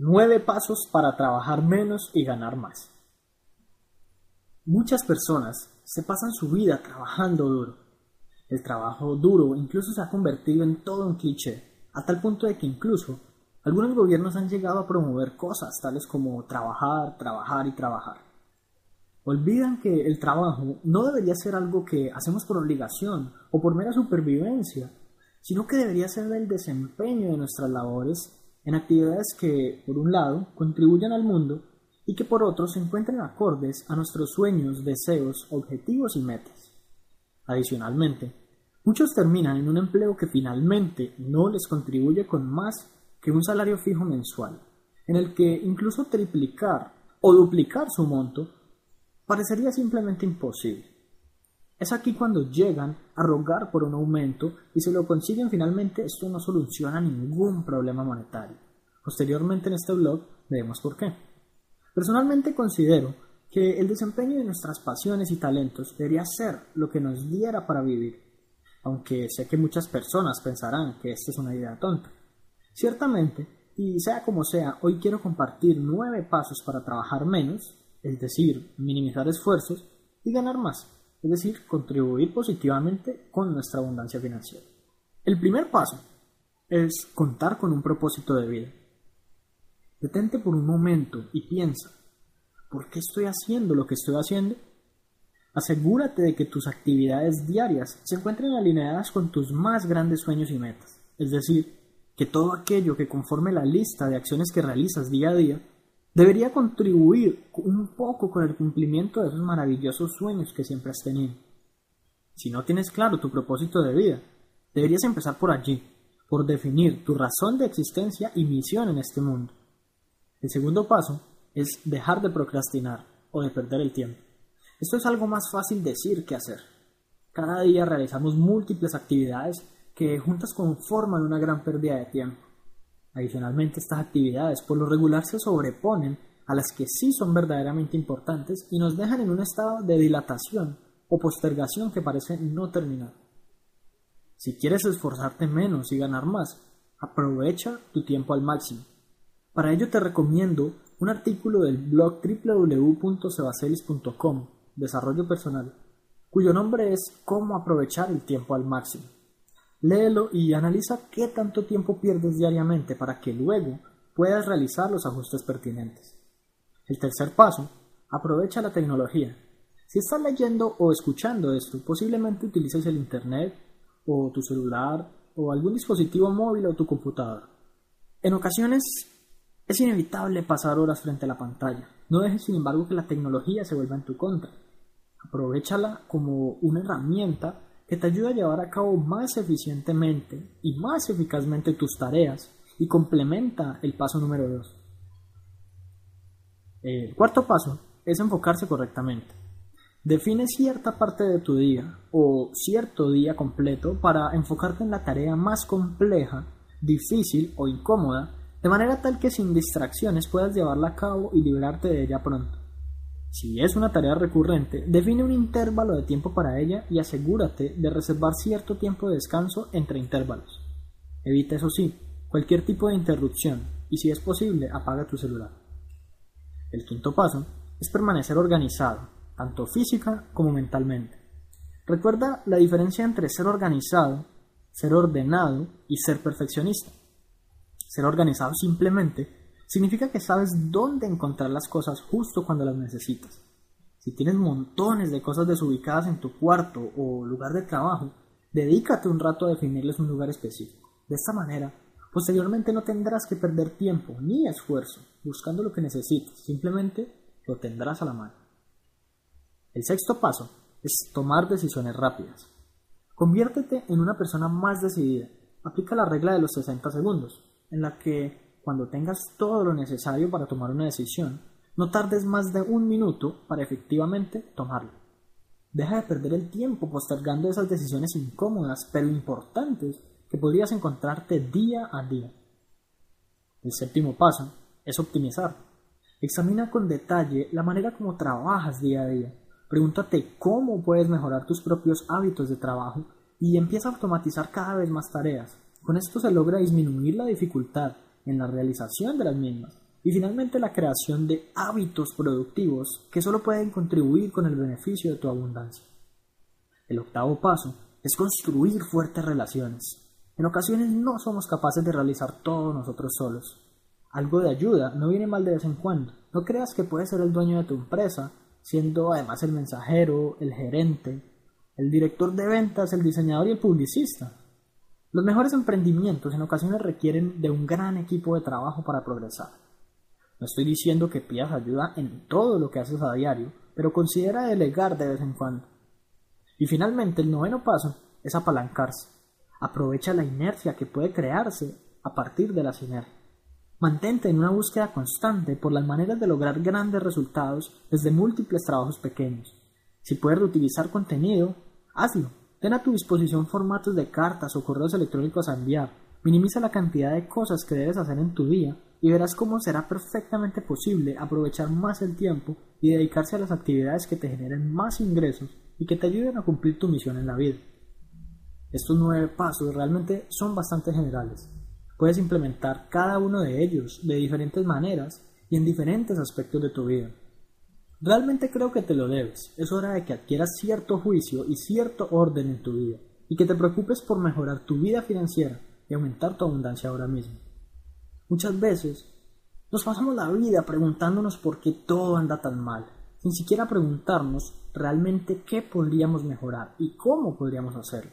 Nueve pasos para trabajar menos y ganar más. Muchas personas se pasan su vida trabajando duro. El trabajo duro incluso se ha convertido en todo un cliché, a tal punto de que incluso algunos gobiernos han llegado a promover cosas tales como trabajar, trabajar y trabajar. Olvidan que el trabajo no debería ser algo que hacemos por obligación o por mera supervivencia, sino que debería ser el desempeño de nuestras labores en actividades que, por un lado, contribuyan al mundo y que por otro se encuentren acordes a nuestros sueños, deseos, objetivos y metas. Adicionalmente, muchos terminan en un empleo que finalmente no les contribuye con más que un salario fijo mensual, en el que incluso triplicar o duplicar su monto parecería simplemente imposible. Es aquí cuando llegan a rogar por un aumento y si lo consiguen finalmente esto no soluciona ningún problema monetario. Posteriormente en este blog veremos por qué. Personalmente considero que el desempeño de nuestras pasiones y talentos debería ser lo que nos diera para vivir, aunque sé que muchas personas pensarán que esta es una idea tonta. Ciertamente, y sea como sea, hoy quiero compartir nueve pasos para trabajar menos, es decir, minimizar esfuerzos y ganar más es decir, contribuir positivamente con nuestra abundancia financiera. El primer paso es contar con un propósito de vida. Detente por un momento y piensa, ¿por qué estoy haciendo lo que estoy haciendo? Asegúrate de que tus actividades diarias se encuentren alineadas con tus más grandes sueños y metas, es decir, que todo aquello que conforme la lista de acciones que realizas día a día debería contribuir un poco con el cumplimiento de esos maravillosos sueños que siempre has tenido. Si no tienes claro tu propósito de vida, deberías empezar por allí, por definir tu razón de existencia y misión en este mundo. El segundo paso es dejar de procrastinar o de perder el tiempo. Esto es algo más fácil decir que hacer. Cada día realizamos múltiples actividades que juntas conforman una gran pérdida de tiempo. Adicionalmente, estas actividades por lo regular se sobreponen a las que sí son verdaderamente importantes y nos dejan en un estado de dilatación o postergación que parece no terminar. Si quieres esforzarte menos y ganar más, aprovecha tu tiempo al máximo. Para ello te recomiendo un artículo del blog www.sebacelis.com, Desarrollo Personal, cuyo nombre es Cómo aprovechar el tiempo al máximo. Léelo y analiza qué tanto tiempo pierdes diariamente para que luego puedas realizar los ajustes pertinentes. El tercer paso, aprovecha la tecnología. Si estás leyendo o escuchando esto, posiblemente utilices el Internet o tu celular o algún dispositivo móvil o tu computador. En ocasiones es inevitable pasar horas frente a la pantalla. No dejes, sin embargo, que la tecnología se vuelva en tu contra. Aprovechala como una herramienta que te ayuda a llevar a cabo más eficientemente y más eficazmente tus tareas y complementa el paso número 2. El cuarto paso es enfocarse correctamente. Define cierta parte de tu día o cierto día completo para enfocarte en la tarea más compleja, difícil o incómoda, de manera tal que sin distracciones puedas llevarla a cabo y liberarte de ella pronto. Si es una tarea recurrente, define un intervalo de tiempo para ella y asegúrate de reservar cierto tiempo de descanso entre intervalos. Evita, eso sí, cualquier tipo de interrupción y si es posible, apaga tu celular. El quinto paso es permanecer organizado, tanto física como mentalmente. Recuerda la diferencia entre ser organizado, ser ordenado y ser perfeccionista. Ser organizado simplemente significa que sabes dónde encontrar las cosas justo cuando las necesitas. Si tienes montones de cosas desubicadas en tu cuarto o lugar de trabajo, dedícate un rato a definirles un lugar específico. De esta manera, posteriormente no tendrás que perder tiempo ni esfuerzo buscando lo que necesitas, simplemente lo tendrás a la mano. El sexto paso es tomar decisiones rápidas. Conviértete en una persona más decidida. Aplica la regla de los 60 segundos, en la que cuando tengas todo lo necesario para tomar una decisión, no tardes más de un minuto para efectivamente tomarla. Deja de perder el tiempo postergando esas decisiones incómodas pero importantes que podrías encontrarte día a día. El séptimo paso es optimizar. Examina con detalle la manera como trabajas día a día. Pregúntate cómo puedes mejorar tus propios hábitos de trabajo y empieza a automatizar cada vez más tareas. Con esto se logra disminuir la dificultad en la realización de las mismas Y finalmente la creación de hábitos productivos que solo pueden contribuir con el beneficio de tu abundancia. El octavo paso es construir fuertes relaciones. En ocasiones no somos capaces de realizar todo nosotros solos. Algo de ayuda no viene mal de vez en cuando. No creas que puedes ser el dueño de tu empresa, siendo además el mensajero, el gerente, el director de ventas, el diseñador y el publicista. Los mejores emprendimientos en ocasiones requieren de un gran equipo de trabajo para progresar. No estoy diciendo que pidas ayuda en todo lo que haces a diario, pero considera delegar de vez en cuando. Y finalmente, el noveno paso es apalancarse. Aprovecha la inercia que puede crearse a partir de la sinergia. Mantente en una búsqueda constante por las maneras de lograr grandes resultados desde múltiples trabajos pequeños. Si puedes reutilizar contenido, hazlo. Ten a tu disposición formatos de cartas o correos electrónicos a enviar. Minimiza la cantidad de cosas que debes hacer en tu día y verás cómo será perfectamente posible aprovechar más el tiempo y dedicarse a las actividades que te generen más ingresos y que te ayuden a cumplir tu misión en la vida. Estos nueve pasos realmente son bastante generales. Puedes implementar cada uno de ellos de diferentes maneras y en diferentes aspectos de tu vida. Realmente creo que te lo debes. Es hora de que adquieras cierto juicio y cierto orden en tu vida y que te preocupes por mejorar tu vida financiera y aumentar tu abundancia ahora mismo. Muchas veces nos pasamos la vida preguntándonos por qué todo anda tan mal, sin siquiera preguntarnos realmente qué podríamos mejorar y cómo podríamos hacerlo.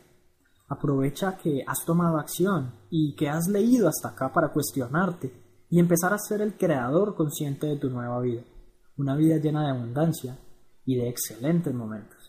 Aprovecha que has tomado acción y que has leído hasta acá para cuestionarte y empezar a ser el creador consciente de tu nueva vida, una vida llena de abundancia y de excelentes momentos.